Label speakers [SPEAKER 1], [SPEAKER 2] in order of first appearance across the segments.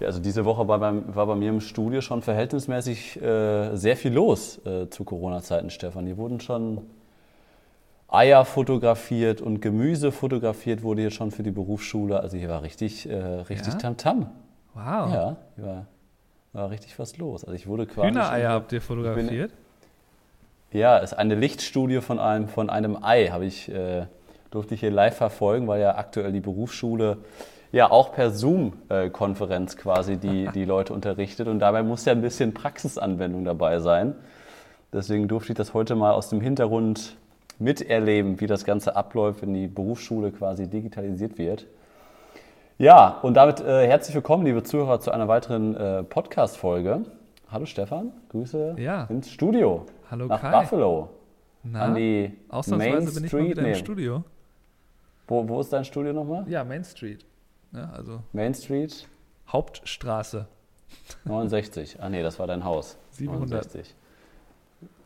[SPEAKER 1] Ja, also diese Woche war, beim, war bei mir im Studio schon verhältnismäßig äh, sehr viel los äh, zu Corona-Zeiten, Stefan. Hier wurden schon Eier fotografiert und Gemüse fotografiert wurde hier schon für die Berufsschule. Also hier war richtig, äh, richtig
[SPEAKER 2] Ja?
[SPEAKER 1] Tamtam.
[SPEAKER 2] Wow.
[SPEAKER 1] Ja, hier war, war richtig was los. Also ich wurde quasi.
[SPEAKER 2] Hühnereier habt ihr fotografiert?
[SPEAKER 1] Ja, ist eine Lichtstudie von einem, von einem Ei, habe ich, äh, durfte ich hier live verfolgen, weil ja aktuell die Berufsschule ja auch per Zoom-Konferenz quasi die, die Leute unterrichtet und dabei muss ja ein bisschen Praxisanwendung dabei sein. Deswegen durfte ich das heute mal aus dem Hintergrund miterleben, wie das Ganze abläuft, wenn die Berufsschule quasi digitalisiert wird. Ja, und damit äh, herzlich willkommen, liebe Zuhörer, zu einer weiteren äh, Podcast-Folge. Hallo Stefan, Grüße
[SPEAKER 2] Ja.
[SPEAKER 1] ins Studio
[SPEAKER 2] Hallo
[SPEAKER 1] nach
[SPEAKER 2] Kai.
[SPEAKER 1] Buffalo.
[SPEAKER 2] Na,
[SPEAKER 1] an die Main
[SPEAKER 2] ausnahmsweise bin ich mal
[SPEAKER 1] Street.
[SPEAKER 2] wieder im Studio.
[SPEAKER 1] wo, wo ist dein Studio nochmal?
[SPEAKER 2] Ja, Main Street. Ja, also
[SPEAKER 1] Main Street
[SPEAKER 2] Hauptstraße.
[SPEAKER 1] 69. Ah nee, das war dein Haus.
[SPEAKER 2] 700.
[SPEAKER 1] 69.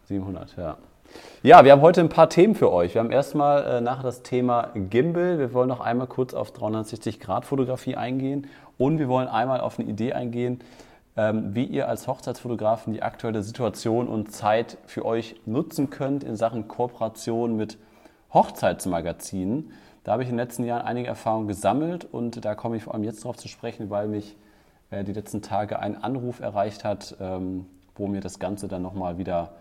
[SPEAKER 1] 700, ja. Ja, wir haben heute ein paar Themen für euch. Wir haben erstmal äh, nachher das Thema Gimbal. Wir wollen noch einmal kurz auf 360-Grad-Fotografie eingehen und wir wollen einmal auf eine Idee eingehen, ähm, wie ihr als Hochzeitsfotografen die aktuelle Situation und Zeit für euch nutzen könnt in Sachen Kooperation mit Hochzeitsmagazinen. Da habe ich in den letzten Jahren einige Erfahrungen gesammelt und da komme ich vor allem jetzt darauf zu sprechen, weil mich äh, die letzten Tage ein Anruf erreicht hat, ähm, wo mir das Ganze dann nochmal wieder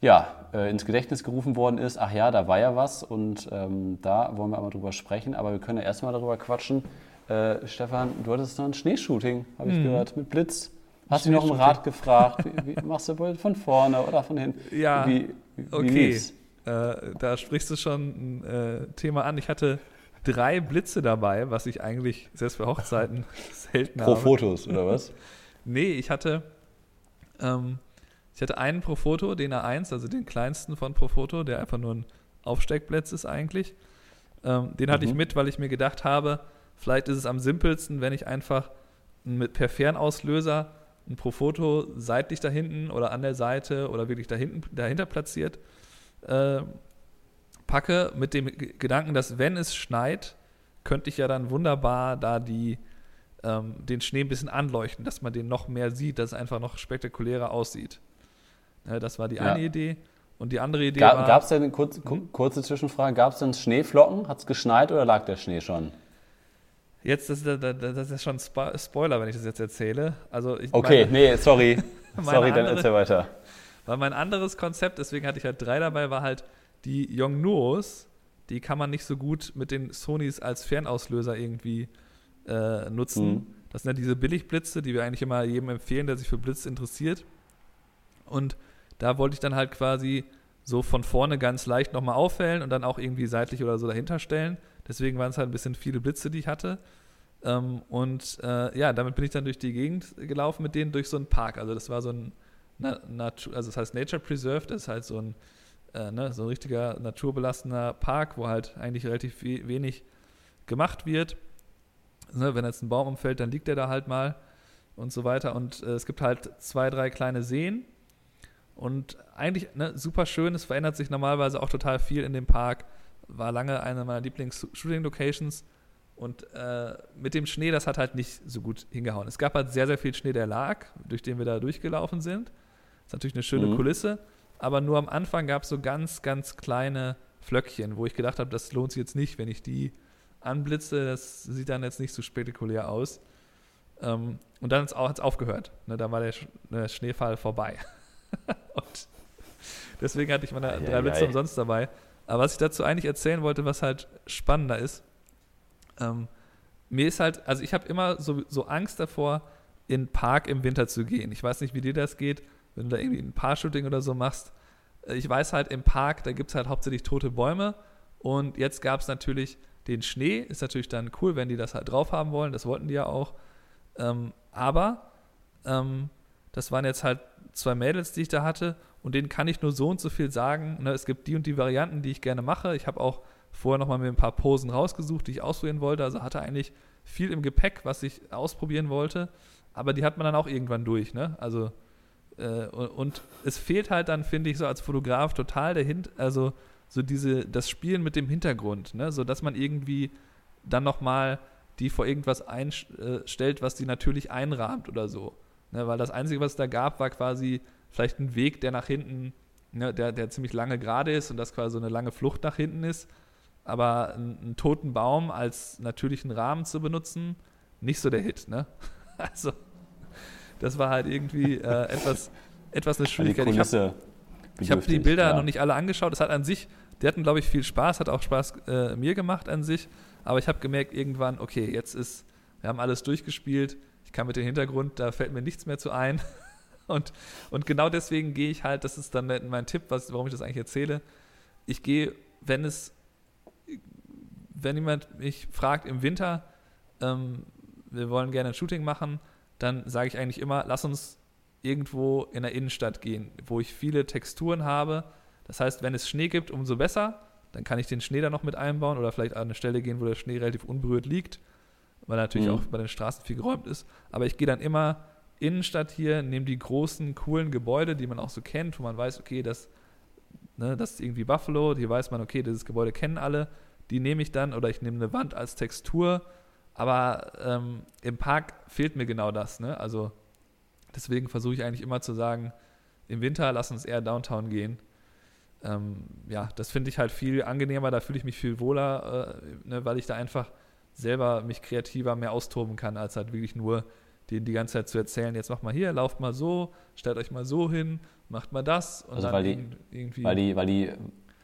[SPEAKER 1] ja, äh, ins Gedächtnis gerufen worden ist. Ach ja, da war ja was und ähm, da wollen wir aber drüber sprechen. Aber wir können ja erstmal darüber quatschen. Äh, Stefan, du hattest noch ein Schneeshooting, habe ich gehört, mit Blitz. Hast du noch um Rat gefragt? Wie, wie machst du wohl von vorne oder von hinten?
[SPEAKER 2] Ja,
[SPEAKER 1] wie, wie
[SPEAKER 2] Okay,
[SPEAKER 1] lief's?
[SPEAKER 2] Äh, da sprichst du schon ein äh, Thema an. Ich hatte drei Blitze dabei, was ich eigentlich selbst für Hochzeiten selten
[SPEAKER 1] Pro
[SPEAKER 2] habe.
[SPEAKER 1] Fotos oder was?
[SPEAKER 2] Nee, ich hatte, ähm, ich hatte einen Profoto, den A1, also den kleinsten von Profoto, der einfach nur ein Aufsteckblitz ist eigentlich. Ähm, den hatte ich
[SPEAKER 1] Mhm.
[SPEAKER 2] mit, weil ich mir gedacht habe, vielleicht ist es am simpelsten, wenn ich einfach mit per Fernauslöser ein Profoto seitlich da hinten oder an der Seite oder wirklich da hinten, dahinter platziert äh, packe, mit dem Gedanken, dass wenn es schneit, könnte ich ja dann wunderbar da die ähm, den Schnee ein bisschen anleuchten, dass man den noch mehr sieht, dass es einfach noch spektakulärer aussieht. Ja, das war die
[SPEAKER 1] Ja.
[SPEAKER 2] eine Idee. Und die andere Idee
[SPEAKER 1] Ga,
[SPEAKER 2] war,
[SPEAKER 1] Gab es denn, kurz, ku- kurze Zwischenfrage, gab es denn Schneeflocken? Hat es geschneit oder lag der Schnee schon?
[SPEAKER 2] jetzt das, ist- das, das ist schon Spo Spoiler, wenn ich das jetzt erzähle. Also ich
[SPEAKER 1] Okay,
[SPEAKER 2] meine,
[SPEAKER 1] nee, sorry. Sorry, dann
[SPEAKER 2] andere-
[SPEAKER 1] erzähl weiter.
[SPEAKER 2] Weil mein anderes Konzept, deswegen hatte ich halt drei dabei, war halt die Yongnuos. Die kann man nicht so gut mit den Sonys als Fernauslöser irgendwie äh, nutzen.
[SPEAKER 1] Mhm.
[SPEAKER 2] Das sind ja diese Billigblitze, die wir eigentlich immer jedem empfehlen, der sich für Blitz interessiert. Und da wollte ich dann halt quasi so von vorne ganz leicht nochmal aufhellen und dann auch irgendwie seitlich oder so dahinter stellen. Deswegen waren es halt ein bisschen viele Blitze, die ich hatte. Ähm, und äh, ja, damit bin ich dann durch die Gegend gelaufen mit denen durch so einen Park. Also das war so ein Na Natur, also das heißt Nature Preserve, das ist halt so ein, äh, ne, so ein richtiger naturbelassener Park, wo halt eigentlich relativ we wenig gemacht wird. Ne, wenn jetzt ein Baum umfällt, dann liegt der da halt mal und so weiter. Und äh, es gibt halt zwei, drei kleine Seen. Und eigentlich ne, super schön, es verändert sich normalerweise auch total viel in dem Park. War lange eine meiner Lieblings-Shooting-Locations. Und äh, mit dem Schnee, das hat halt nicht so gut hingehauen. Es gab halt sehr, sehr viel Schnee, der lag, durch den wir da durchgelaufen sind. Ist natürlich eine schöne
[SPEAKER 1] Mhm.
[SPEAKER 2] Kulisse. Aber nur am Anfang gab es so ganz, ganz kleine Flöckchen, wo ich gedacht habe, das lohnt sich jetzt nicht, wenn ich die anblitze. Das sieht dann jetzt nicht so spektakulär aus. Ähm, und dann hat es aufgehört. Ne, dann war der, Sch der Schneefall vorbei. und deswegen hatte ich meine
[SPEAKER 1] Eieiei.
[SPEAKER 2] drei Blitze umsonst dabei. Aber was ich dazu eigentlich erzählen wollte, was halt spannender ist, ähm, mir ist halt, also ich habe immer so, so Angst davor, in den Park im Winter zu gehen. Ich weiß nicht, wie dir das geht, wenn du da irgendwie ein Paar-Shooting oder so machst. Äh, Ich weiß halt, im Park, da gibt es halt hauptsächlich tote Bäume. Und jetzt gab es natürlich den Schnee. Ist natürlich dann cool, wenn die das halt drauf haben wollen. Das wollten die ja auch. Ähm, aber ähm, das waren jetzt halt zwei Mädels, die ich da hatte. Und denen kann ich nur so und so viel sagen. Ne, es gibt die und die Varianten, die ich gerne mache. Ich habe auch vorher nochmal mir ein paar Posen rausgesucht, die ich ausprobieren wollte. Also hatte eigentlich viel im Gepäck, was ich ausprobieren wollte. Aber die hat man dann auch irgendwann durch. Ne? Also äh, und, es fehlt halt dann, finde ich, so als Fotograf total der Hint, also so diese, das Spielen mit dem Hintergrund, ne? so dass man irgendwie dann nochmal die vor irgendwas einstellt, was die natürlich einrahmt oder so. Ne, weil das Einzige, was es da gab, war quasi vielleicht ein Weg, der nach hinten, ne, der, der ziemlich lange gerade ist und das quasi so eine lange Flucht nach hinten ist. Aber einen, einen toten Baum als natürlichen Rahmen zu benutzen, nicht so der Hit. Ne? Also, das war halt irgendwie äh, etwas, etwas eine Schwierigkeit.
[SPEAKER 1] Die Kulisse
[SPEAKER 2] ich habe hab die Bilder ja. noch nicht alle angeschaut. Es hat an sich, die hatten, glaube ich, viel Spaß, hat auch Spaß äh, mir gemacht an sich. Aber ich habe gemerkt irgendwann, okay, jetzt ist, wir haben alles durchgespielt. Ich kann mit dem Hintergrund, da fällt mir nichts mehr zu ein. Und, und genau deswegen gehe ich halt, das ist dann mein Tipp, was, warum ich das eigentlich erzähle. Ich gehe, wenn es, wenn jemand mich fragt im Winter, ähm, wir wollen gerne ein Shooting machen, dann sage ich eigentlich immer, lass uns irgendwo in der Innenstadt gehen, wo ich viele Texturen habe. Das heißt, wenn es Schnee gibt, umso besser. Dann kann ich den Schnee da noch mit einbauen oder vielleicht an eine Stelle gehen, wo der Schnee relativ unberührt liegt, weil natürlich mhm. auch bei den Straßen viel geräumt ist. Aber ich gehe dann immer Innenstadt hier, nehme die großen, coolen Gebäude, die man auch so kennt, wo man weiß, okay, das, ne, das ist irgendwie Buffalo, hier weiß man, okay, dieses Gebäude kennen alle. Die nehme ich dann oder ich nehme eine Wand als Textur. Aber ähm, im Park fehlt mir genau das. Ne? Also Deswegen versuche ich eigentlich immer zu sagen, im Winter lass uns eher Downtown gehen. Ähm, ja, das finde ich halt viel angenehmer, da fühle ich mich viel wohler, äh, ne, weil ich da einfach selber mich kreativer mehr austoben kann, als halt wirklich nur denen die ganze Zeit zu erzählen, jetzt macht mal hier, lauft mal so, stellt euch mal so hin, macht mal das.
[SPEAKER 1] Und also dann weil die, irgendwie weil die, weil die,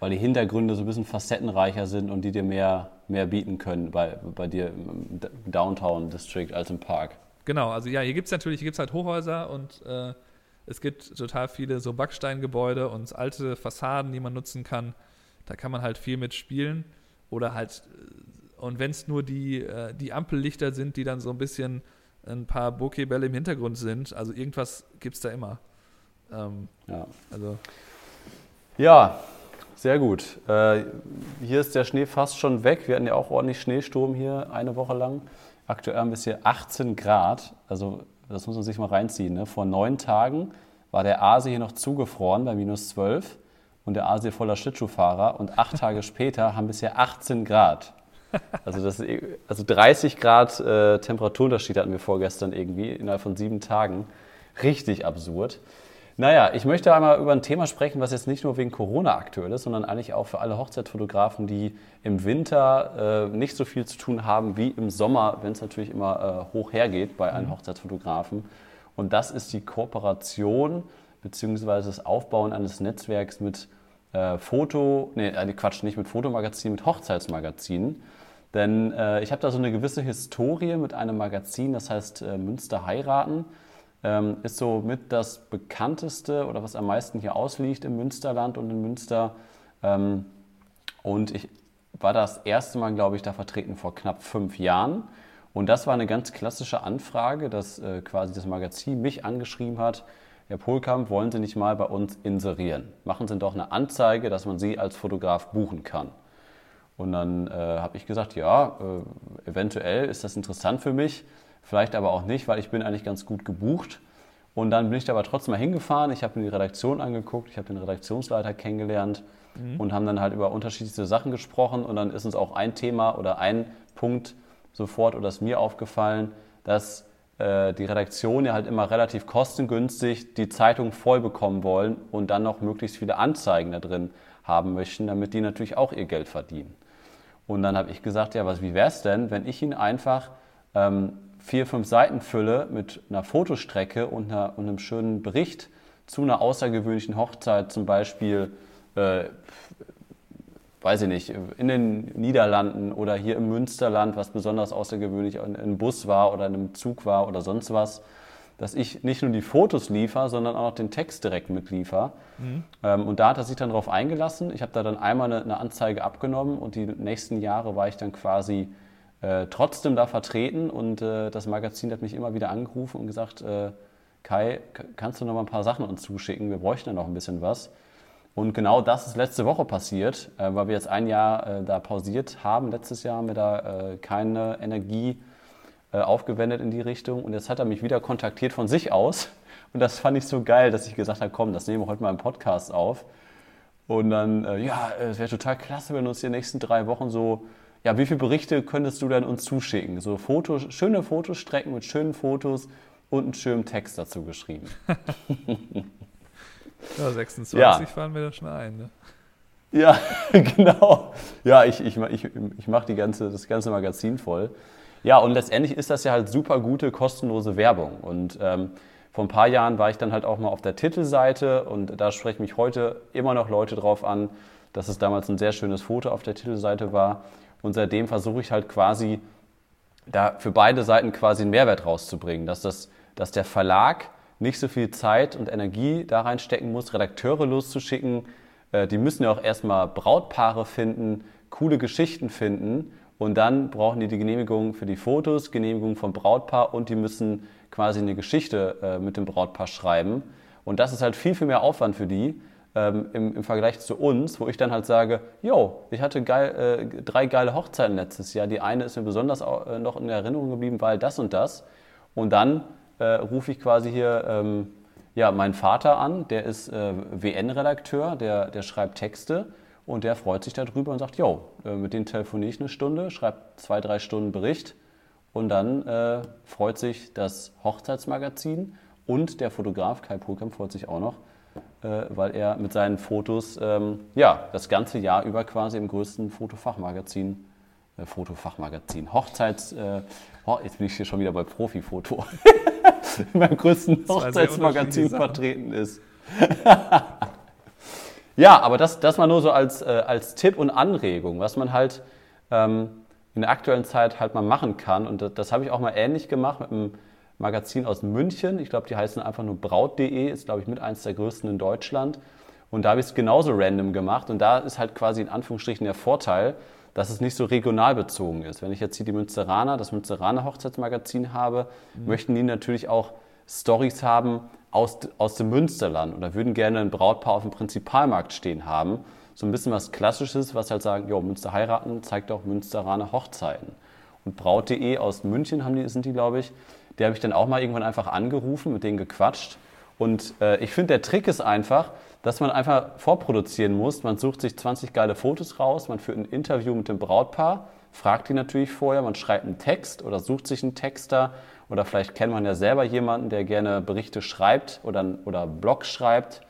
[SPEAKER 1] weil die Hintergründe so ein bisschen facettenreicher sind und die dir mehr, mehr bieten können bei, bei dir im Downtown District als im Park.
[SPEAKER 2] Genau, also ja, hier gibt es natürlich, hier gibt halt Hochhäuser und äh, es gibt total viele so Backsteingebäude und alte Fassaden, die man nutzen kann. Da kann man halt viel mit spielen. Oder halt, äh, und wenn es nur die, äh, die Ampellichter sind, die dann so ein bisschen ein paar Bokeh-Bälle im Hintergrund sind, also irgendwas gibt es da immer.
[SPEAKER 1] Ähm, ja. Also. Ja, sehr gut. Äh, hier ist der Schnee fast schon weg. Wir hatten ja auch ordentlich Schneesturm hier eine Woche lang. Aktuell haben wir hier 18 Grad. Also das muss man sich mal reinziehen. Ne? Vor neun Tagen war der Aase hier noch zugefroren bei minus 12 und der Aase voller Schlittschuhfahrer. Und acht Tage später haben wir hier 18 Grad. Also, das, also 30 Grad äh, Temperaturunterschied hatten wir vorgestern irgendwie innerhalb von sieben Tagen. Richtig absurd. Naja, ich möchte einmal über ein Thema sprechen, was jetzt nicht nur wegen Corona aktuell ist, sondern eigentlich auch für alle Hochzeitsfotografen, die im Winter äh, nicht so viel zu tun haben wie im Sommer, wenn es natürlich immer äh, hoch hergeht bei allen mhm. Hochzeitsfotografen. Und das ist die Kooperation bzw. das Aufbauen eines Netzwerks mit äh, Foto, nee, äh, Quatsch, nicht mit Fotomagazinen, mit Hochzeitsmagazinen. Denn äh, ich habe da so eine gewisse Historie mit einem Magazin, das heißt äh, Münster heiraten ähm, ist so mit das bekannteste oder was am meisten hier ausliegt im Münsterland und in Münster. Ähm, und ich war das erste Mal, glaube ich, da vertreten vor knapp fünf Jahren. Und das war eine ganz klassische Anfrage, dass äh, quasi das Magazin mich angeschrieben hat. Herr Polkamp, wollen Sie nicht mal bei uns inserieren? Machen Sie doch eine Anzeige, dass man Sie als Fotograf buchen kann. Und dann äh, habe ich gesagt, ja, äh, eventuell ist das interessant für mich vielleicht aber auch nicht, weil ich bin eigentlich ganz gut gebucht. Und dann bin ich da aber trotzdem mal hingefahren. Ich habe mir die Redaktion angeguckt, ich habe den Redaktionsleiter kennengelernt mhm. und haben dann halt über unterschiedliche Sachen gesprochen. Und dann ist uns auch ein Thema oder ein Punkt sofort oder ist mir aufgefallen, dass äh, die Redaktion ja halt immer relativ kostengünstig die Zeitung voll bekommen wollen und dann noch möglichst viele Anzeigen da drin haben möchten, damit die natürlich auch ihr Geld verdienen. Und dann habe ich gesagt, ja, was, wie wäre es denn, wenn ich Ihnen einfach ähm, vier, fünf Seiten fülle mit einer Fotostrecke und, einer, und einem schönen Bericht zu einer außergewöhnlichen Hochzeit, zum Beispiel, äh, weiß ich nicht, in den Niederlanden oder hier im Münsterland, was besonders außergewöhnlich in einem Bus war oder in einem Zug war oder sonst was, dass ich nicht nur die Fotos liefere, sondern auch noch den Text direkt mitliefer. Mhm. Ähm, und da hat er sich dann darauf eingelassen. Ich habe da dann einmal eine, eine Anzeige abgenommen und die nächsten Jahre war ich dann quasi äh, trotzdem da vertreten und äh, das Magazin hat mich immer wieder angerufen und gesagt, äh, Kai, kannst du noch mal ein paar Sachen uns zuschicken? Wir bräuchten ja noch ein bisschen was. Und genau das ist letzte Woche passiert, äh, weil wir jetzt ein Jahr äh, da pausiert haben. Letztes Jahr haben wir da äh, keine Energie aufgewendet in die Richtung. Und jetzt hat er mich wieder kontaktiert von sich aus. Und das fand ich so geil, dass ich gesagt habe, komm, das nehmen wir heute mal im Podcast auf. Und dann, ja, es wäre total klasse, wenn du uns die nächsten drei Wochen so ja, wie viele Berichte könntest du denn uns zuschicken? So Fotos, schöne Fotostrecken mit schönen Fotos und einen schönen Text dazu geschrieben.
[SPEAKER 2] ja, 26 ja. fahren wir da schon ein, ne?
[SPEAKER 1] Ja, genau. Ja, ich, ich, ich, ich mache ganze, das ganze Magazin voll. Ja, und letztendlich ist das ja halt super gute, kostenlose Werbung. Und ähm, vor ein paar Jahren war ich dann halt auch mal auf der Titelseite und da sprechen mich heute immer noch Leute drauf an, dass es damals ein sehr schönes Foto auf der Titelseite war. Und seitdem versuche ich halt quasi da für beide Seiten quasi einen Mehrwert rauszubringen, dass, das, dass der Verlag nicht so viel Zeit und Energie da reinstecken muss, Redakteure loszuschicken. Äh, die müssen ja auch erstmal Brautpaare finden, coole Geschichten finden und dann brauchen die die Genehmigung für die Fotos, Genehmigung vom Brautpaar und die müssen quasi eine Geschichte äh, mit dem Brautpaar schreiben. Und das ist halt viel, viel mehr Aufwand für die ähm, im, im, Vergleich zu uns, wo ich dann halt sage, yo, ich hatte geil, äh, drei geile Hochzeiten letztes Jahr. Die eine ist mir besonders äh, noch in Erinnerung geblieben, weil das und das. Und dann äh, rufe ich quasi hier ähm, ja, meinen Vater an, der ist äh, WN-Redakteur, der, der schreibt Texte und der freut sich darüber und sagt, yo, äh, mit denen telefoniere ich eine Stunde, schreibt zwei, drei Stunden Bericht und dann äh, freut sich das Hochzeitsmagazin und der Fotograf Kai Pulkamp freut sich auch noch, weil er mit seinen Fotos ähm, ja, das ganze Jahr über quasi im größten Fotofachmagazin, äh, Fotofachmagazin, Hochzeits, äh, oh, jetzt bin ich hier schon wieder bei Profifoto, beim größten Hochzeitsmagazin vertreten ist. ja, aber das, das mal nur so als, äh, als Tipp und Anregung, was man halt ähm, in der aktuellen Zeit halt mal machen kann. Und das, das habe ich auch mal ähnlich gemacht mit einem Magazin aus München. Ich glaube, die heißen einfach nur braut.de, ist, glaube ich, mit eins der größten in Deutschland. Und da habe ich es genauso random gemacht. Und da ist halt quasi in Anführungsstrichen der Vorteil, dass es nicht so regional bezogen ist. Wenn ich jetzt hier die Münsteraner, das Münsteraner Hochzeitsmagazin habe, mhm. möchten die natürlich auch Stories haben aus, aus dem Münsterland oder würden gerne ein Brautpaar auf dem Prinzipalmarkt stehen haben. So ein bisschen was Klassisches, was halt sagen, jo, Münster heiraten zeigt auch Münsteraner Hochzeiten. Und Braut.de aus München haben die, sind die, glaube ich, die habe ich dann auch mal irgendwann einfach angerufen, mit denen gequatscht. Und äh, ich finde, der Trick ist einfach, dass man einfach vorproduzieren muss. Man sucht sich 20 geile Fotos raus, man führt ein Interview mit dem Brautpaar, fragt die natürlich vorher, man schreibt einen Text oder sucht sich einen Texter oder vielleicht kennt man ja selber jemanden, der gerne Berichte schreibt oder, oder Blog schreibt,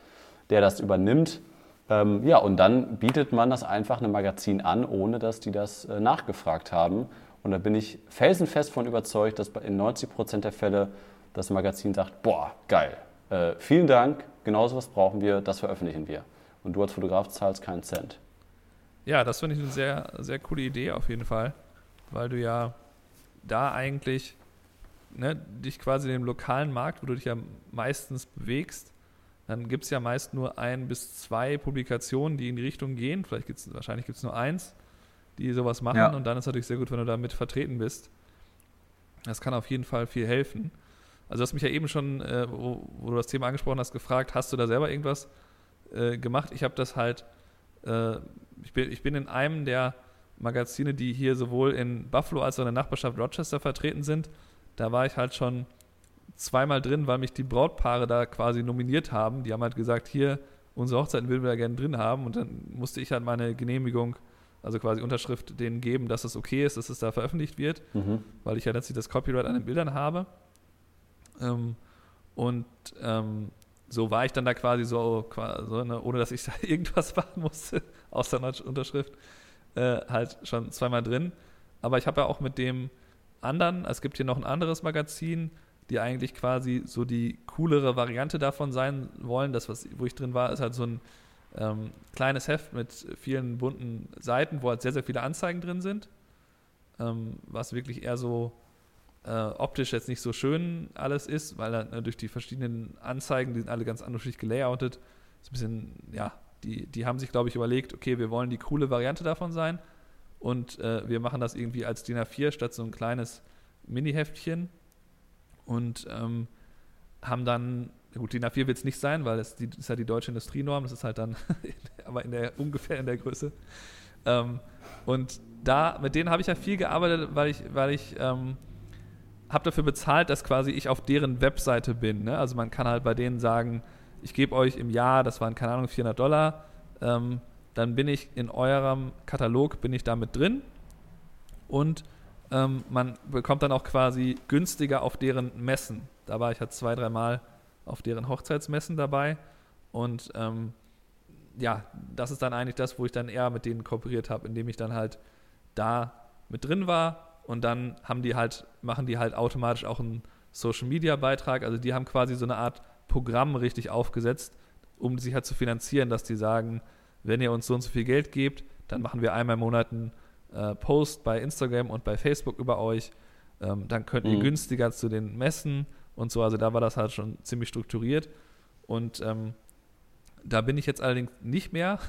[SPEAKER 1] der das übernimmt. Ähm, ja, und dann bietet man das einfach einem Magazin an, ohne dass die das äh, nachgefragt haben. Und da bin ich felsenfest von überzeugt, dass in 90 Prozent der Fälle das Magazin sagt, boah, geil, äh, vielen Dank, genauso was brauchen wir, das veröffentlichen wir. Und du als Fotograf zahlst keinen Cent.
[SPEAKER 2] Ja, das finde ich eine sehr, sehr coole Idee auf jeden Fall, weil du ja da eigentlich ne, dich quasi dem lokalen Markt, wo du dich ja meistens bewegst, dann gibt es ja meist nur ein bis zwei Publikationen, die in die Richtung gehen. Vielleicht gibt's, wahrscheinlich gibt es nur eins die sowas machen. Ja. Und dann ist es natürlich sehr gut, wenn du damit vertreten bist. Das kann auf jeden Fall viel helfen. Also du hast mich ja eben schon, äh, wo, wo, du das Thema angesprochen hast, gefragt, hast du da selber irgendwas äh, gemacht? Ich habe das halt, äh, ich, bin, ich bin in einem der Magazine, die hier sowohl in Buffalo als auch in der Nachbarschaft Rochester vertreten sind. Da war ich halt schon zweimal drin, weil mich die Brautpaare da quasi nominiert haben. Die haben halt gesagt, hier, unsere Hochzeiten würden wir da gerne drin haben. Und dann musste ich halt meine Genehmigung also quasi Unterschrift denen geben, dass es okay ist, dass es da veröffentlicht wird, mhm. weil ich ja letztlich das Copyright an den Bildern habe. Ähm, und ähm, so war ich dann da quasi so, so ne, ohne dass ich da irgendwas machen musste, außer einer Unterschrift, äh, halt schon zweimal drin. Aber ich habe ja auch mit dem anderen, es gibt hier noch ein anderes Magazin, die eigentlich quasi so die coolere Variante davon sein wollen. Das, was, wo ich drin war, ist halt so ein ähm, kleines Heft mit vielen bunten Seiten, wo halt sehr, sehr viele Anzeigen drin sind, ähm, was wirklich eher so äh, optisch jetzt nicht so schön alles ist, weil dann, äh, durch die verschiedenen Anzeigen, die sind alle ganz unterschiedlich gelayoutet, ist ein bisschen, ja, die, die haben sich, glaube ich, überlegt, okay, wir wollen die coole Variante davon sein und äh, wir machen das irgendwie als DIN A4 statt so ein kleines Mini-Heftchen und ähm, haben dann Gut, DIN A4 wird es nicht sein, weil es die, ist ja die deutsche Industrienorm, das ist halt dann aber in der, ungefähr in der Größe. Ähm, und da, mit denen habe ich ja viel gearbeitet, weil ich, weil ich ähm, habe dafür bezahlt, dass quasi ich auf deren Webseite bin. Ne? Also man kann halt bei denen sagen, ich gebe euch im Jahr, das waren keine Ahnung, 400 Dollar, ähm, dann bin ich in eurem Katalog, bin ich damit drin und ähm, man bekommt dann auch quasi günstiger auf deren Messen. Da war ich halt zwei, dreimal auf deren Hochzeitsmessen dabei und ähm, ja, das ist dann eigentlich das, wo ich dann eher mit denen kooperiert habe, indem ich dann halt da mit drin war und dann haben die halt, machen die halt automatisch auch einen Social Media Beitrag. Also die haben quasi so eine Art Programm richtig aufgesetzt, um sich halt zu finanzieren, dass die sagen, wenn ihr uns so und so viel Geld gebt, dann machen wir einmal im Monat einen äh, Post bei Instagram und bei Facebook über euch. Ähm, dann könnt ihr mhm. günstiger zu den Messen und so. Also da war das halt schon ziemlich strukturiert. Und ähm, da bin ich jetzt allerdings nicht mehr,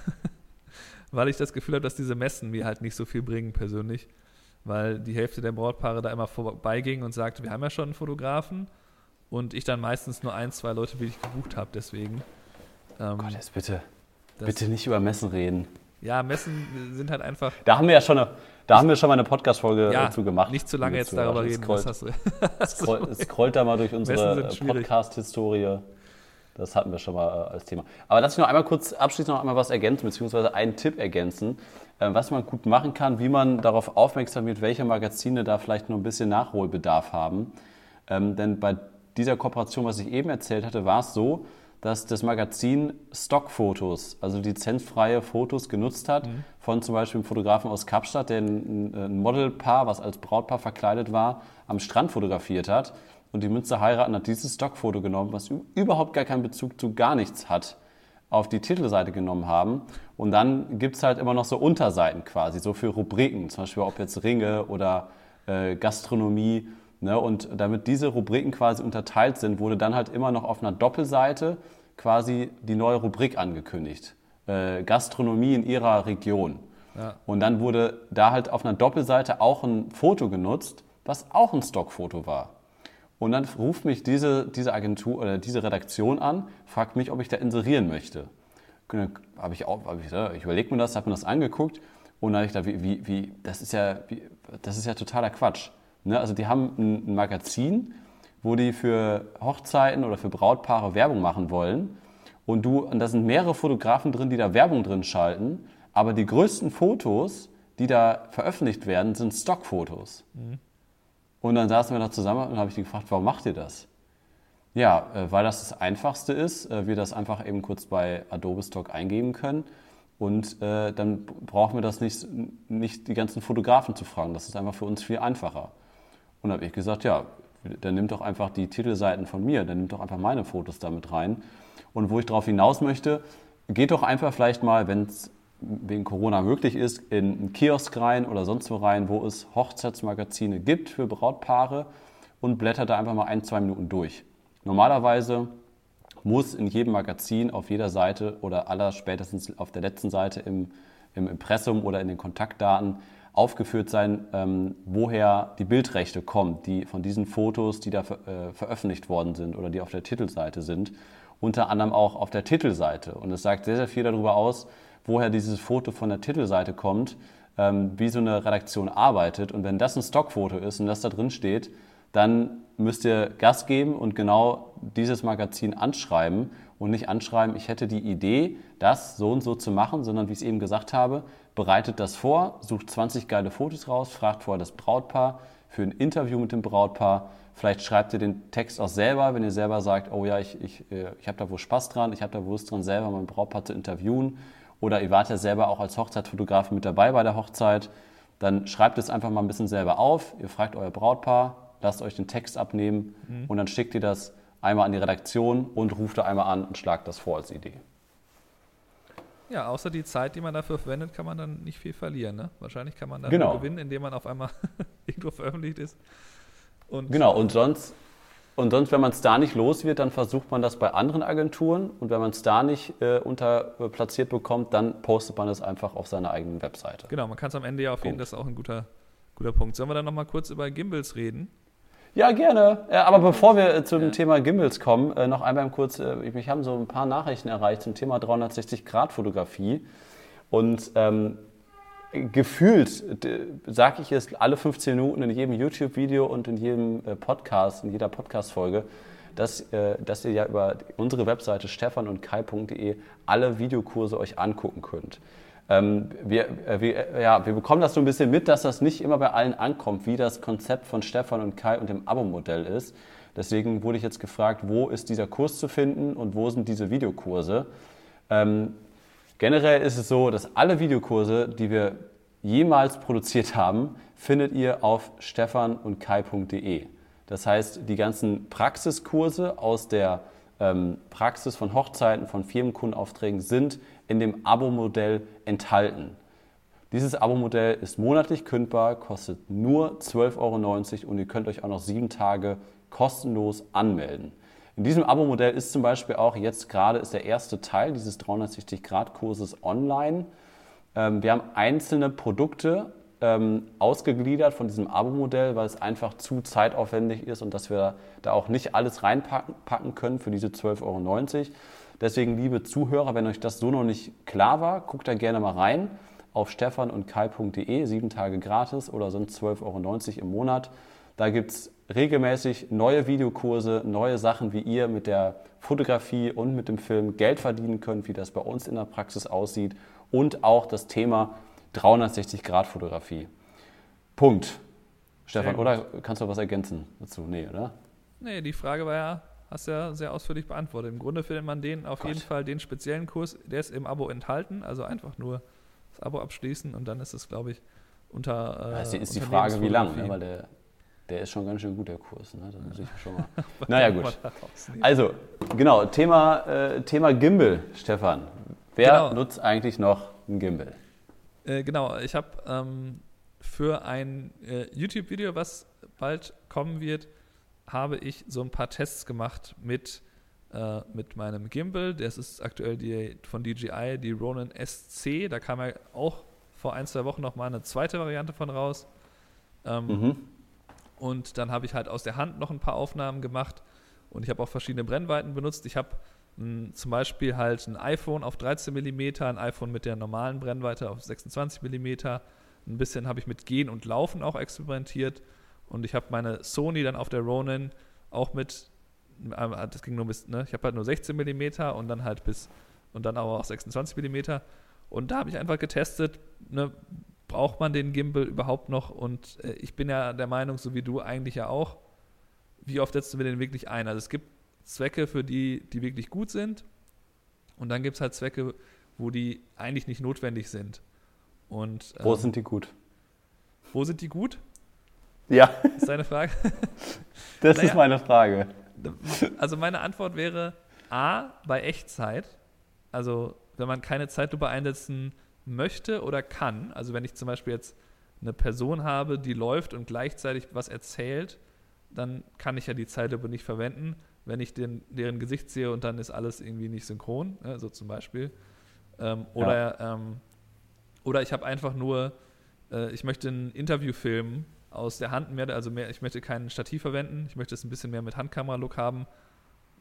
[SPEAKER 2] weil ich das Gefühl habe, dass diese Messen mir halt nicht so viel bringen persönlich. Weil die Hälfte der Brautpaare da immer vorbeiging und sagte, wir haben ja schon einen Fotografen. Und ich dann meistens nur ein, zwei Leute wirklich gebucht habe, deswegen.
[SPEAKER 1] Ähm, Gott, jetzt bitte, bitte nicht über Messen reden.
[SPEAKER 2] Ja, Messen sind halt einfach.
[SPEAKER 1] Da haben wir ja schon eine, da haben wir schon mal eine Podcast-Folge ja, dazu gemacht.
[SPEAKER 2] Nicht zu lange jetzt darüber reden.
[SPEAKER 1] Scrollt, das hast du. scrollt, da mal durch unsere Podcast-Historie. Das hatten wir schon mal äh, als Thema. Aber lass mich noch einmal kurz abschließend noch einmal was ergänzen, beziehungsweise einen Tipp ergänzen, äh, was man gut machen kann, wie man darauf aufmerksam wird, welche Magazine da vielleicht nur ein bisschen Nachholbedarf haben. Ähm, denn bei dieser Kooperation, was ich eben erzählt hatte, war es so, dass das Magazin Stockfotos, also lizenzfreie Fotos genutzt hat mhm. von zum Beispiel einem Fotografen aus Kapstadt, der ein, ein Modelpaar, was als Brautpaar verkleidet war, am Strand fotografiert hat. Und die Münster heiraten hat dieses Stockfoto genommen, was überhaupt gar keinen Bezug zu gar nichts hat, auf die Titelseite genommen haben. Und dann gibt es halt immer noch so Unterseiten quasi, so für Rubriken, zum Beispiel ob jetzt Ringe oder äh, Gastronomie Ne? Und damit diese Rubriken quasi unterteilt sind, wurde dann halt immer noch auf einer Doppelseite quasi die neue Rubrik angekündigt. Äh, Gastronomie in ihrer Region. Ja. Und dann wurde da halt auf einer Doppelseite auch ein Foto genutzt, was auch ein Stockfoto war. Und dann ruft mich diese, diese Agentur oder diese Redaktion an, fragt mich, ob ich da inserieren möchte. Hab ich, auch, hab ich, ich überlege mir das, habe mir das angeguckt und dann habe ich da, wie, wie, wie, das ist ja, wie, das ist ja totaler Quatsch. Ne? Also die haben ein, Magazin, wo die für Hochzeiten oder für Brautpaare Werbung machen wollen. Und du, und da sind mehrere Fotografen drin, die da Werbung drin schalten. Aber die größten Fotos, die da veröffentlicht werden, sind Stockfotos. Mhm. Und dann saßen wir da zusammen und habe ich die gefragt, warum macht ihr das? Ja, äh, weil das das Einfachste ist. Äh, wir das einfach eben kurz bei Adobe Stock eingeben können. Und äh, dann brauchen wir das nicht, nicht die ganzen Fotografen zu fragen. Das ist einfach für uns viel einfacher. Und habe ich gesagt, ja, dann nimmt doch einfach die Titelseiten von mir, dann nimmt doch einfach meine Fotos damit rein. Und wo ich darauf hinaus möchte, geht doch einfach vielleicht mal, wenn es wegen Corona möglich ist, in einen Kiosk rein oder sonst wo rein, wo es Hochzeitsmagazine gibt für Brautpaare und blättert da einfach mal ein, zwei Minuten durch. Normalerweise muss in jedem Magazin auf jeder Seite oder aller spätestens auf der letzten Seite im, im Impressum oder in den Kontaktdaten aufgeführt sein, ähm, woher die Bildrechte kommen, die von diesen Fotos, die da äh, veröffentlicht worden sind oder die auf der Titelseite sind, unter anderem auch auf der Titelseite. Und es sagt sehr, sehr viel darüber aus, woher dieses Foto von der Titelseite kommt, ähm, wie so eine Redaktion arbeitet. Und wenn das ein Stockfoto ist und das da drin steht, dann müsst ihr Gas geben und genau dieses Magazin anschreiben und nicht anschreiben, ich hätte die Idee, das so und so zu machen, sondern wie ich es eben gesagt habe, bereitet das vor, sucht 20 geile Fotos raus, fragt vorher das Brautpaar für ein Interview mit dem Brautpaar. Vielleicht schreibt ihr den Text auch selber, wenn ihr selber sagt, oh ja, ich, ich, äh, ich habe da wohl Spaß dran, ich habe da wohl Lust dran, selber mein Brautpaar zu interviewen. Oder ihr wart ja selber auch als Hochzeitsfotograf mit dabei bei der Hochzeit. Dann schreibt es einfach mal ein bisschen selber auf. Ihr fragt euer Brautpaar, lasst euch den Text abnehmen mhm. und dann schickt ihr das einmal an die Redaktion und ruft da einmal an und schlagt das vor als Idee.
[SPEAKER 2] Ja, außer die Zeit, die man dafür verwendet, kann man dann nicht viel verlieren. Ne? Wahrscheinlich kann man dann
[SPEAKER 1] genau.
[SPEAKER 2] gewinnen, indem man auf einmal irgendwo veröffentlicht ist.
[SPEAKER 1] Und genau, und sonst, und sonst, wenn man es da nicht los wird, dann versucht man das bei anderen Agenturen. Und wenn man es da nicht äh, unter äh, platziert bekommt, dann postet man es einfach auf seiner eigenen Webseite.
[SPEAKER 2] Genau, man kann es am Ende ja auf jeden Fall, das ist auch ein guter, guter Punkt. Sollen wir dann nochmal kurz über Gimbals reden?
[SPEAKER 1] Ja, gerne. aber bevor wir äh, zum ja. Thema Gimbals kommen, äh, noch einmal kurz, äh, mich haben so ein paar Nachrichten erreicht zum Thema 360-Grad-Fotografie. Und ähm, gefühlt, sage ich es alle 15 Minuten in jedem YouTube-Video und in jedem Podcast, in jeder Podcast-Folge, dass, dass ihr ja über unsere Webseite stefan und kai.de alle Videokurse euch angucken könnt. Ähm, wir, äh, wir, äh, ja, wir bekommen das so ein bisschen mit, dass das nicht immer bei allen ankommt, wie das Konzept von Stefan und Kai und dem Abo-Modell ist. Deswegen wurde ich jetzt gefragt, wo ist dieser Kurs zu finden und wo sind diese Videokurse? Ähm, generell ist es so, dass alle Videokurse, die wir jemals produziert haben, findet ihr auf stefanundkai.de. Das heißt, die ganzen Praxiskurse aus der ähm, Praxis von Hochzeiten, von Firmenkundenaufträgen sind in dem Abo-Modell enthalten. Dieses Abo-Modell ist monatlich kündbar, kostet nur 12,90 Euro und ihr könnt euch auch noch sieben Tage kostenlos anmelden. In diesem Abo-Modell ist zum Beispiel auch jetzt gerade ist der erste Teil dieses 360-Grad-Kurses online. Ähm, wir haben einzelne Produkte ähm, ausgegliedert von diesem Abo-Modell, weil es einfach zu zeitaufwendig ist und dass wir da auch nicht alles reinpacken können für diese 12,90 Euro. Deswegen, liebe Zuhörer, wenn euch das so noch nicht klar war, guckt da gerne mal rein auf stefanundkai.de, sieben Tage gratis oder sonst 12,90 Euro im Monat. Da gibt es regelmäßig neue Videokurse, neue Sachen, wie ihr mit der Fotografie und mit dem Film Geld verdienen könnt, wie das bei uns in der Praxis aussieht und auch das Thema 360-Grad-Fotografie. Punkt. Stefan, oder kannst du was ergänzen dazu? Nee, oder?
[SPEAKER 2] Nee, die Frage war ja, hast ja sehr ausführlich beantwortet. Im Grunde findet man den auf Gott. jeden Fall den speziellen Kurs, der ist im Abo enthalten, also einfach nur das Abo abschließen und dann ist es, glaube ich, unter.
[SPEAKER 1] Äh, das ist die Frage, wie lang, ne? weil der, der ist schon ganz schön gut, der Kurs. Ne? Da muss ich schon mal. naja, gut. Also, genau, Thema, äh, Thema Gimbal, Stefan. Wer genau. nutzt eigentlich noch ein Gimbal?
[SPEAKER 2] Äh, genau, ich habe ähm, für ein äh, YouTube-Video, was bald kommen wird, habe ich so ein paar Tests gemacht mit, äh, mit meinem Gimbal. Das ist aktuell die, von DJI, die Ronin SC. Da kam ja auch vor ein, zwei Wochen nochmal eine zweite Variante von raus. Ähm, mhm. Und dann habe ich halt aus der Hand noch ein paar Aufnahmen gemacht und ich habe auch verschiedene Brennweiten benutzt. Ich habe zum Beispiel halt ein iPhone auf 13 mm, ein iPhone mit der normalen Brennweite auf 26 mm. Ein bisschen habe ich mit Gehen und Laufen auch experimentiert. Und ich habe meine Sony dann auf der Ronin auch mit, äh, das ging nur bis, ne, ich habe halt nur 16 mm und dann halt bis, und dann aber auch 26 mm. Und da habe ich einfach getestet, ne, braucht man den Gimbal überhaupt noch? Und äh, ich bin ja der Meinung, so wie du eigentlich ja auch, wie oft setzen wir den wirklich ein? Also es gibt Zwecke, für die, die wirklich gut sind. Und dann gibt es halt Zwecke, wo die eigentlich nicht notwendig sind. Und,
[SPEAKER 1] ähm, wo sind die gut?
[SPEAKER 2] Wo sind die gut?
[SPEAKER 1] Ja.
[SPEAKER 2] Ist deine Frage?
[SPEAKER 1] das naja, ist meine Frage.
[SPEAKER 2] Also meine Antwort wäre A, bei Echtzeit. Also wenn man keine Zeitlupe einsetzen möchte oder kann. Also wenn ich zum Beispiel jetzt eine Person habe, die läuft und gleichzeitig was erzählt, dann kann ich ja die Zeitlupe nicht verwenden wenn ich den, deren Gesicht sehe und dann ist alles irgendwie nicht synchron, ne, so zum Beispiel. Ähm, oder, ja. ähm, oder ich habe einfach nur, äh, ich möchte ein Interview filmen aus der Hand mehr, also mehr, ich möchte kein Stativ verwenden, ich möchte es ein bisschen mehr mit Handkamera-Look haben.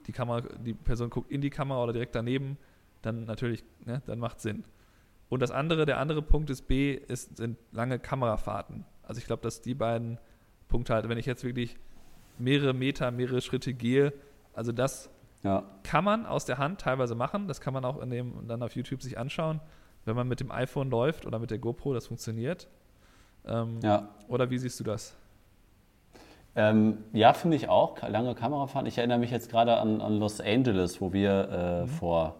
[SPEAKER 2] Die Kamera, die Person guckt in die Kamera oder direkt daneben, dann natürlich, ne, dann macht Sinn. Und das andere, der andere Punkt ist B, ist, sind lange Kamerafahrten. Also ich glaube, dass die beiden Punkte halt, wenn ich jetzt wirklich mehrere Meter, mehrere Schritte gehe, also das ja. kann man aus der Hand teilweise machen. Das kann man auch in dem, dann auf YouTube sich anschauen, wenn man mit dem iPhone läuft oder mit der GoPro, das funktioniert. Ähm, ja. Oder wie siehst du das?
[SPEAKER 1] Ähm, ja, finde ich auch. Lange Kamerafahren. Ich erinnere mich jetzt gerade an, an, Los Angeles, wo wir äh, mhm. vor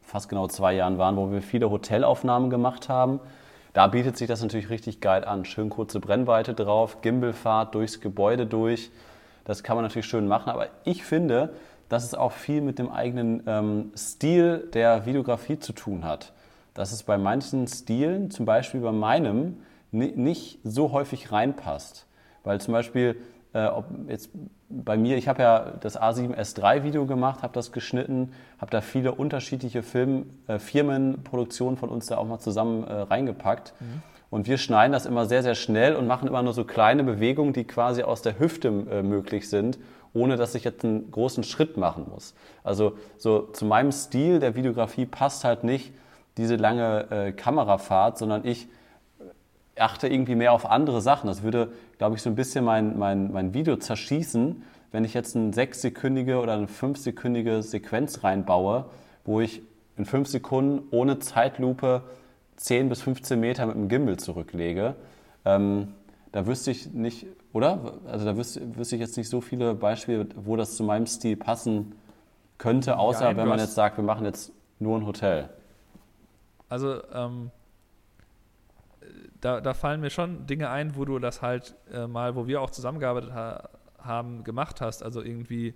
[SPEAKER 1] fast genau zwei Jahren waren, wo wir viele Hotelaufnahmen gemacht haben. Da bietet sich das natürlich richtig geil an. Schön kurze Brennweite drauf, Gimbalfahrt durchs Gebäude durch. Das kann man natürlich schön machen, aber ich finde, dass es auch viel mit dem eigenen ähm, Stil der Videografie zu tun hat. Dass es bei manchen Stilen, zum Beispiel bei meinem, nicht so häufig reinpasst. Weil zum Beispiel, äh, ob jetzt bei mir, ich habe ja das A7S3-Video gemacht, habe das geschnitten, habe da viele unterschiedliche Film, äh, Firmenproduktionen von uns da auch mal zusammen äh, reingepackt. Mhm. Und wir schneiden das immer sehr, sehr schnell und machen immer nur so kleine Bewegungen, die quasi aus der Hüfte äh, möglich sind, ohne dass ich jetzt einen großen Schritt machen muss. Also so zu meinem Stil der Videografie passt halt nicht diese lange äh, Kamerafahrt, sondern ich achte irgendwie mehr auf andere Sachen. Das würde, glaube ich, so ein bisschen mein, mein, mein Video zerschießen, wenn ich jetzt eine sechssekündige oder eine fünfsekündige Sequenz reinbaue, wo ich in fünf Sekunden ohne Zeitlupe 10 bis 15 Meter mit dem Gimbal zurücklege, ähm, da wüsste ich nicht, oder? Also da wüsste, wüsste, ich jetzt nicht so viele Beispiele, wo das zu meinem Stil passen könnte, außer ja, wenn man jetzt sagt, wir machen jetzt nur ein Hotel.
[SPEAKER 2] Also ähm, da, da, fallen mir schon Dinge ein, wo du das halt äh, mal, wo wir auch zusammengearbeitet ha haben, gemacht hast. Also irgendwie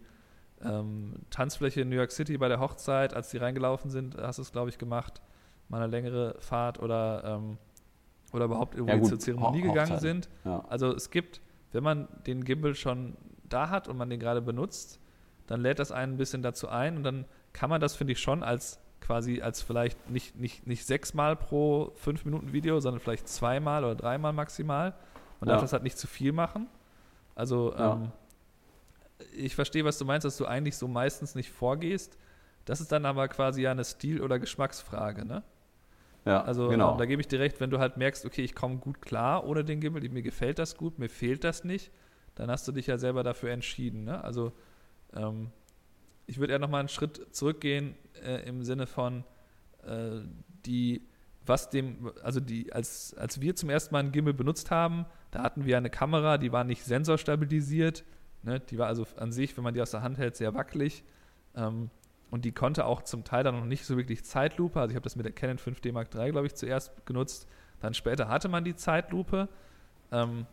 [SPEAKER 2] ähm, Tanzfläche in New York City bei der Hochzeit, als die reingelaufen sind, hast du es, glaube ich, gemacht. Mal eine längere Fahrt oder, ähm, oder überhaupt irgendwie ja, gut, zur Zeremonie Ho gegangen sind. Ja. Also es gibt, wenn man den Gimbal schon da hat und man den gerade benutzt, dann lädt das einen ein bisschen dazu ein und dann kann man das, finde ich, schon als quasi als vielleicht nicht, nicht, nicht sechsmal pro fünf Minuten Video, sondern vielleicht zweimal oder dreimal maximal. Man ja. darf das halt nicht zu viel machen. Also ja. ähm, ich verstehe, was du meinst, dass du eigentlich so meistens nicht vorgehst. Das ist dann aber quasi ja eine Stil- oder Geschmacksfrage, ne? Ja, also genau. ähm, da gebe ich dir recht, wenn du halt merkst, okay, ich komme gut klar ohne den Gimbal, mir gefällt das gut, mir fehlt das nicht, dann hast du dich ja selber dafür entschieden, ne? Also ähm, ich würde eher nochmal einen Schritt zurückgehen äh, im Sinne von äh, die, was dem, also die, als, als wir zum ersten Mal einen Gimbal benutzt haben, da hatten wir eine Kamera, die war nicht sensorstabilisiert, ne? die war also an sich, wenn man die aus der Hand hält, sehr wackelig. Ähm, und die konnte auch zum Teil dann noch nicht so wirklich Zeitlupe. Also ich habe das mit der Canon 5D Mark III, glaube ich, zuerst genutzt. Dann später hatte man die Zeitlupe. Ähm,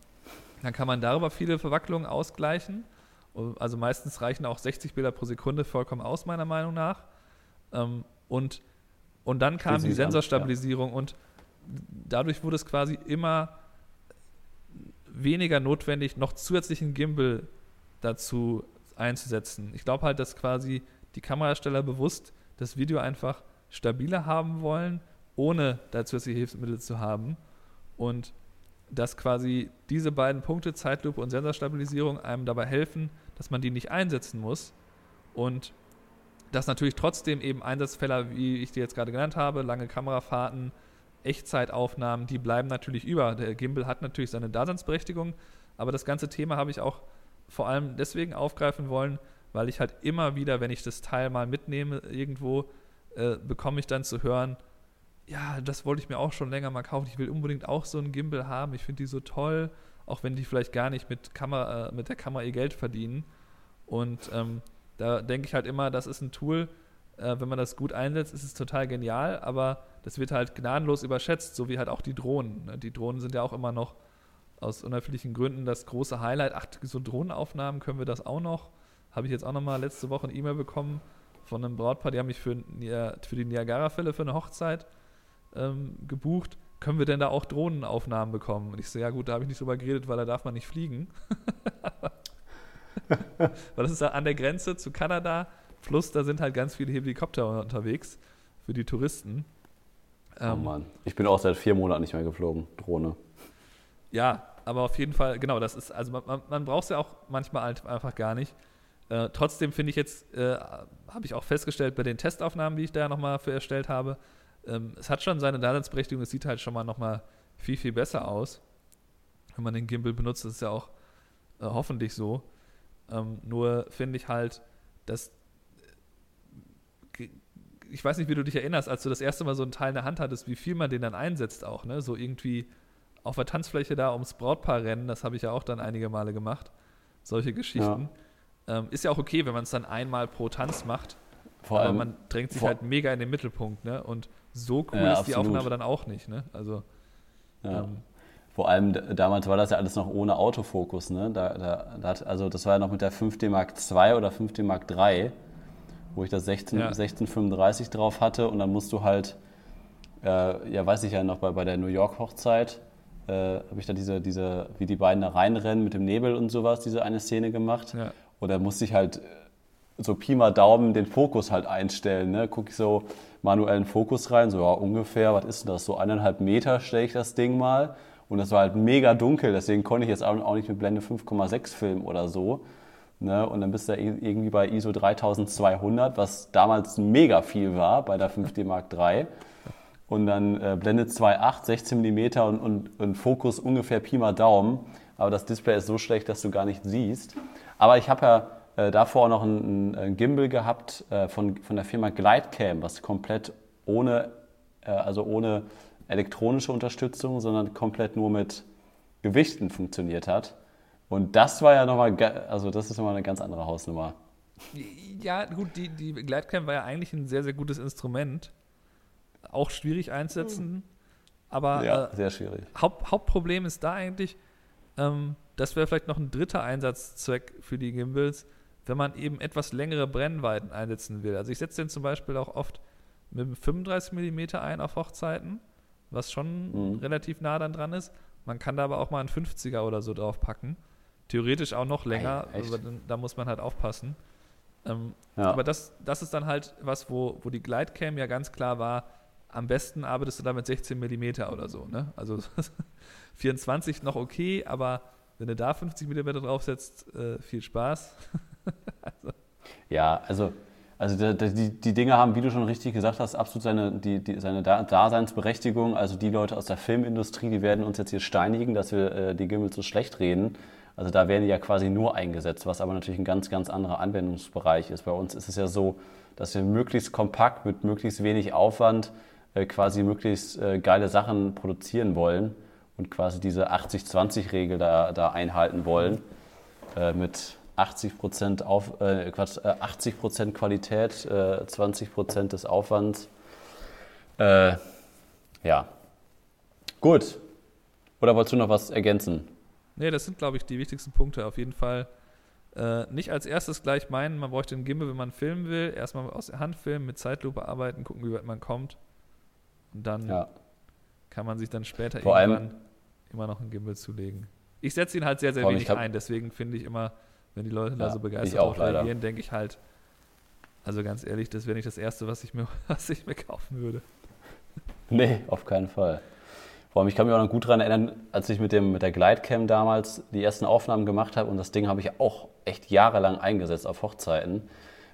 [SPEAKER 2] dann kann man darüber viele Verwacklungen ausgleichen. Also meistens reichen auch 60 Bilder pro Sekunde vollkommen aus, meiner Meinung nach. Ähm, und, und dann kam die Sensorstabilisierung ja. und dadurch wurde es quasi immer weniger notwendig, noch zusätzlichen Gimbal dazu einzusetzen. Ich glaube halt, dass quasi die Kamerahersteller bewusst das Video einfach stabiler haben wollen, ohne da zusätzliche Hilfsmittel zu haben. Und dass quasi diese beiden Punkte, Zeitlupe und Sensorstabilisierung, einem dabei helfen, dass man die nicht einsetzen muss. Und dass natürlich trotzdem eben Einsatzfälle, wie ich die jetzt gerade genannt habe, lange Kamerafahrten, Echtzeitaufnahmen, die bleiben natürlich über. Der Gimbal hat natürlich seine Daseinsberechtigung, aber das ganze Thema habe ich auch vor allem deswegen aufgreifen wollen, weil ich halt immer wieder, wenn ich das Teil mal mitnehme irgendwo, äh, bekomme ich dann zu hören, ja, das wollte ich mir auch schon länger mal kaufen. Ich will unbedingt auch so einen Gimbal haben. Ich finde die so toll, auch wenn die vielleicht gar nicht mit, Kamera, äh, mit der Kamera ihr Geld verdienen. Und ähm, da denke ich halt immer, das ist ein Tool, äh, wenn man das gut einsetzt, ist es total genial, aber das wird halt gnadenlos überschätzt, so wie halt auch die Drohnen. Ne? Die Drohnen sind ja auch immer noch aus unerfindlichen Gründen das große Highlight. Ach, so Drohnenaufnahmen können wir das auch noch. Habe ich jetzt auch noch mal letzte Woche eine E-Mail bekommen von einem Brautpaar, die haben mich für, für die Niagara-Fälle für eine Hochzeit ähm, gebucht. Können wir denn da auch Drohnenaufnahmen bekommen? Und ich so, ja gut, da habe ich nicht drüber geredet, weil da darf man nicht fliegen. weil das ist ja an der Grenze zu Kanada. Plus, da sind halt ganz viele Helikopter unterwegs für die Touristen.
[SPEAKER 1] oh ähm, Mann, ich bin auch seit vier Monaten nicht mehr geflogen, Drohne.
[SPEAKER 2] Ja, aber auf jeden Fall, genau, das ist, also man, man braucht es ja auch manchmal halt einfach gar nicht. Äh, trotzdem finde ich jetzt, äh, habe ich auch festgestellt bei den Testaufnahmen, die ich da nochmal für erstellt habe, ähm, es hat schon seine Daseinsberechtigung, es sieht halt schon mal nochmal viel, viel besser aus. Wenn man den Gimbal benutzt, das ist ja auch äh, hoffentlich so. Ähm, nur finde ich halt, dass äh, ich weiß nicht, wie du dich erinnerst, als du das erste Mal so ein Teil in der Hand hattest, wie viel man den dann einsetzt auch, ne? So irgendwie auf der Tanzfläche da ums Brautpaar rennen, das habe ich ja auch dann einige Male gemacht. Solche Geschichten. Ja. Ähm, ist ja auch okay, wenn man es dann einmal pro Tanz macht. Vor aber man drängt sich halt mega in den Mittelpunkt, ne? Und so cool ja, ist die Aufnahme dann auch nicht, ne? Also.
[SPEAKER 1] Ja. Ähm, vor allem damals war das ja alles noch ohne Autofokus, ne? Da, da, da hat, also das war ja noch mit der 5D Mark II oder 5D Mark III, wo ich das 16, ja. 1635 drauf hatte und dann musst du halt, äh, ja weiß ich ja noch bei, bei der New York Hochzeit, äh, habe ich da diese, diese, wie die beiden da reinrennen mit dem Nebel und sowas, diese eine Szene gemacht. Ja. Und da musste ich halt so Pi mal Daumen den Fokus halt einstellen. Ne? Gucke ich so manuellen Fokus rein, so ja, ungefähr, was ist denn das? So eineinhalb Meter stelle ich das Ding mal. Und das war halt mega dunkel, deswegen konnte ich jetzt auch nicht mit Blende 5,6 filmen oder so. Ne? Und dann bist du irgendwie bei ISO 3200, was damals mega viel war bei der 5D Mark III. Und dann äh, Blende 2,8, 16 mm und, und, und Fokus ungefähr Pi mal Daumen. Aber das Display ist so schlecht, dass du gar nicht siehst. Aber ich habe ja äh, davor noch ein, ein Gimbal gehabt äh, von, von der Firma Glidecam, was komplett ohne, äh, also ohne elektronische Unterstützung, sondern komplett nur mit Gewichten funktioniert hat. Und das war ja nochmal, also das ist nochmal eine ganz andere Hausnummer.
[SPEAKER 2] Ja, gut, die, die Gleitcam war ja eigentlich ein sehr, sehr gutes Instrument. Auch schwierig einzusetzen, mhm. aber
[SPEAKER 1] ja, äh, sehr schwierig.
[SPEAKER 2] Haupt, Hauptproblem ist da eigentlich, ähm, das wäre vielleicht noch ein dritter Einsatzzweck für die Gimbals, wenn man eben etwas längere Brennweiten einsetzen will. Also ich setze den zum Beispiel auch oft mit einem 35 mm ein auf Hochzeiten, was schon mhm. relativ nah dann dran ist. Man kann da aber auch mal einen 50er oder so drauf packen. Theoretisch auch noch länger, Ei, aber da muss man halt aufpassen. Ähm, ja. Aber das, das ist dann halt was, wo, wo die Glidecam ja ganz klar war, am besten arbeitest du da mit 16 mm oder so. Ne? Also 24 noch okay, aber wenn du da 50 mm draufsetzt, äh, viel Spaß.
[SPEAKER 1] also. Ja, also, also die, die, die Dinge haben, wie du schon richtig gesagt hast, absolut seine, die, die, seine Daseinsberechtigung. Also die Leute aus der Filmindustrie, die werden uns jetzt hier steinigen, dass wir äh, die Gimmel so schlecht reden. Also da werden die ja quasi nur eingesetzt, was aber natürlich ein ganz, ganz anderer Anwendungsbereich ist. Bei uns ist es ja so, dass wir möglichst kompakt mit möglichst wenig Aufwand äh, quasi möglichst äh, geile Sachen produzieren wollen und quasi diese 80-20-Regel da, da einhalten wollen äh, mit 80 Prozent auf, äh, Quatsch, 80 äh, Qualität, 20% äh, des Aufwands. ja. Gut. Oder wolltest du noch was ergänzen?
[SPEAKER 2] Nee, das sind, glaube ich, die wichtigsten Punkte. Auf jeden Fall äh, nicht als erstes gleich meinen, man bräuchte einen Gimbal, wenn man filmen will. Erstmal aus der Hand filmen, mit Zeitlupe arbeiten, gucken, wie weit man kommt. Und dann ja. kann man sich dann später
[SPEAKER 1] Vor irgendwann
[SPEAKER 2] immer noch einen Gimbal zulegen. Ich setze ihn halt sehr, sehr wenig ein. Deswegen finde ich immer, wenn die Leute ja, da so begeistert
[SPEAKER 1] auch reagieren,
[SPEAKER 2] denke ich halt, also ganz ehrlich, das wäre nicht das Erste, was ich mir, was ich mir kaufen würde.
[SPEAKER 1] Nee, auf keinen Fall. Vor allem, ich kann mich auch noch gut daran erinnern, als ich mit, dem, mit der Glidecam damals die ersten Aufnahmen gemacht habe und das Ding habe ich auch echt jahrelang eingesetzt auf Hochzeiten.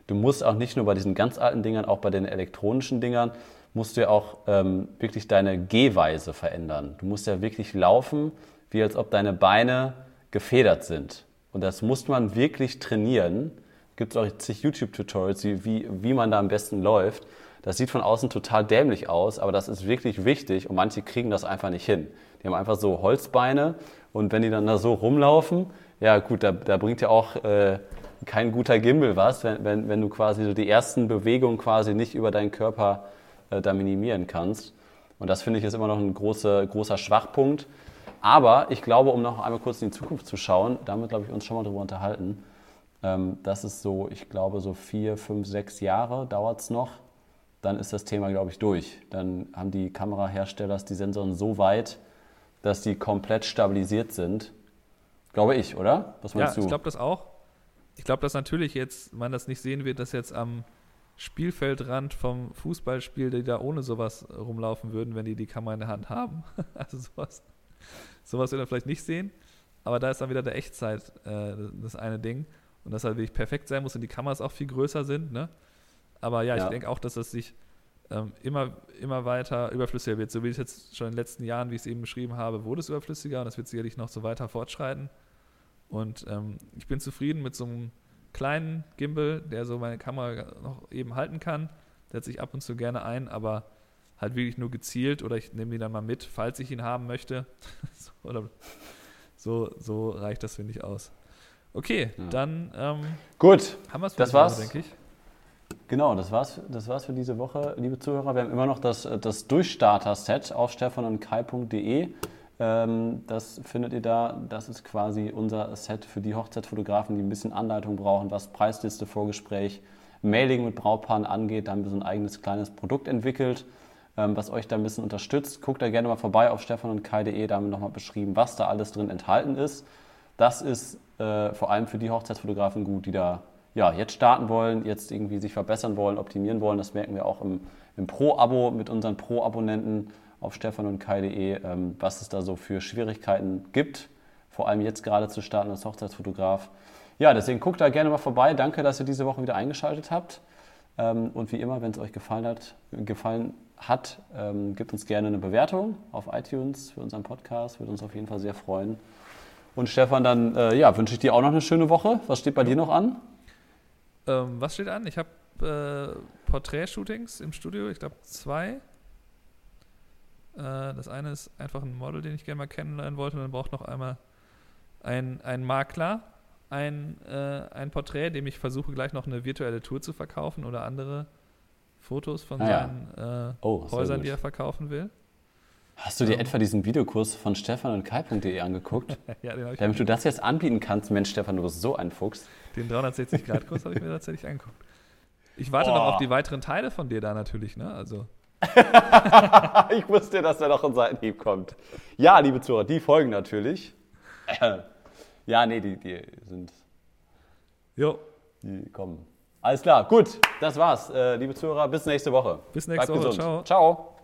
[SPEAKER 1] Du musst auch nicht nur bei diesen ganz alten Dingern, auch bei den elektronischen Dingern, musst du ja auch ähm, wirklich deine Gehweise verändern. Du musst ja wirklich laufen, wie als ob deine Beine gefedert sind. Und das muss man wirklich trainieren. Gibt es auch zig YouTube-Tutorials, wie, wie man da am besten läuft. Das sieht von außen total dämlich aus, aber das ist wirklich wichtig und manche kriegen das einfach nicht hin. Die haben einfach so Holzbeine und wenn die dann da so rumlaufen, ja gut, da, da bringt ja auch äh, kein guter Gimbal was, wenn, wenn, wenn du quasi so die ersten Bewegungen quasi nicht über deinen Körper äh, da minimieren kannst. Und das finde ich ist immer noch ein großer, großer Schwachpunkt. Aber ich glaube, um noch einmal kurz in die Zukunft zu schauen, damit glaube ich uns schon mal drüber unterhalten, ähm, das ist so, ich glaube, so vier, fünf, sechs Jahre dauert es noch, dann ist das Thema, glaube ich, durch. Dann haben die Kamerahersteller die Sensoren so weit, dass die komplett stabilisiert sind. Glaube ich, oder?
[SPEAKER 2] Was meinst ja, du? ich glaube das auch. Ich glaube, dass natürlich jetzt man das nicht sehen wird, dass jetzt am Spielfeldrand vom Fußballspiel, die da ohne sowas rumlaufen würden, wenn die die Kamera in der Hand haben. also sowas, sowas wird man vielleicht nicht sehen. Aber da ist dann wieder der Echtzeit äh, das eine Ding. Und das halt wirklich perfekt sein muss und die Kameras auch viel größer sind. Ne? Aber ja, ja. ich denke auch, dass das sich ähm, immer, immer weiter überflüssiger wird. So wie es jetzt schon in den letzten Jahren, wie ich es eben beschrieben habe, wurde es überflüssiger und das wird sicherlich noch so weiter fortschreiten. Und ähm, ich bin zufrieden mit so einem kleinen Gimbal, der so meine Kamera noch eben halten kann. Setze ich ab und zu gerne ein, aber halt wirklich nur gezielt oder ich nehme ihn dann mal mit, falls ich ihn haben möchte. so, so, so reicht das, finde ich, aus. Okay, ja. dann ähm,
[SPEAKER 1] gut.
[SPEAKER 2] Haben wir es
[SPEAKER 1] das war's, denke ich. Genau, das war's, das war's für diese Woche, liebe Zuhörer. Wir haben immer noch das, das Durchstarter-Set auf stefanundkai.de. Ähm, das findet ihr da. Das ist quasi unser Set für die Hochzeitsfotografen, die ein bisschen Anleitung brauchen, was Preisliste, Vorgespräch, Mailing mit Brautpaaren angeht. Da haben wir so ein eigenes kleines Produkt entwickelt, was euch da ein bisschen unterstützt. Guckt da gerne mal vorbei auf stefanundkai.de. Da haben wir nochmal beschrieben, was da alles drin enthalten ist. Das ist äh, vor allem für die Hochzeitsfotografen gut, die da ja, jetzt starten wollen, jetzt irgendwie sich verbessern wollen, optimieren wollen. Das merken wir auch im, im Pro-Abo mit unseren Pro-Abonnenten auf stefan und kai.de, ähm, was es da so für Schwierigkeiten gibt, vor allem jetzt gerade zu starten als Hochzeitsfotograf. Ja, deswegen guckt da gerne mal vorbei. Danke, dass ihr diese Woche wieder eingeschaltet habt. Ähm, und wie immer, wenn es euch gefallen hat, gefallen hat ähm, gebt uns gerne eine Bewertung auf iTunes für unseren Podcast. Würde uns auf jeden Fall sehr freuen. Und Stefan, dann äh, ja, wünsche ich dir auch noch eine schöne Woche. Was steht bei dir noch an?
[SPEAKER 2] Ähm, was steht an? Ich habe äh, Porträt-Shootings im Studio, ich glaube zwei. Äh, das eine ist einfach ein Model, den ich gerne mal kennenlernen wollte. Und dann braucht noch einmal ein, ein Makler, ein, äh, ein Porträt, dem ich versuche gleich noch eine virtuelle Tour zu verkaufen oder andere Fotos von
[SPEAKER 1] Ah ja.
[SPEAKER 2] seinen äh,
[SPEAKER 1] Oh,
[SPEAKER 2] Häusern, die er verkaufen will.
[SPEAKER 1] Hast du dir
[SPEAKER 2] Ähm.
[SPEAKER 1] etwa diesen Videokurs von stefan und kai.de angeguckt?
[SPEAKER 2] ja, den habe ich
[SPEAKER 1] Damit du das jetzt anbieten kannst, Mensch, Stefan, du bist so ein Fuchs.
[SPEAKER 2] Den 360-Grad-Kurs habe ich mir tatsächlich angeguckt. Ich warte
[SPEAKER 1] Boah.
[SPEAKER 2] noch auf die weiteren Teile von dir da natürlich, ne? Also,
[SPEAKER 1] ich wusste, dass er noch ein Seitenhieb kommt. Ja, liebe Zuhörer, die folgen natürlich. Ja, nee, die, die sind,
[SPEAKER 2] jo,
[SPEAKER 1] die kommen. Alles klar, gut, das war's. Äh, liebe Zuhörer, bis nächste Woche.
[SPEAKER 2] Bis nächste
[SPEAKER 1] Bleibt
[SPEAKER 2] Woche,
[SPEAKER 1] gesund.
[SPEAKER 2] ciao.
[SPEAKER 1] Ciao.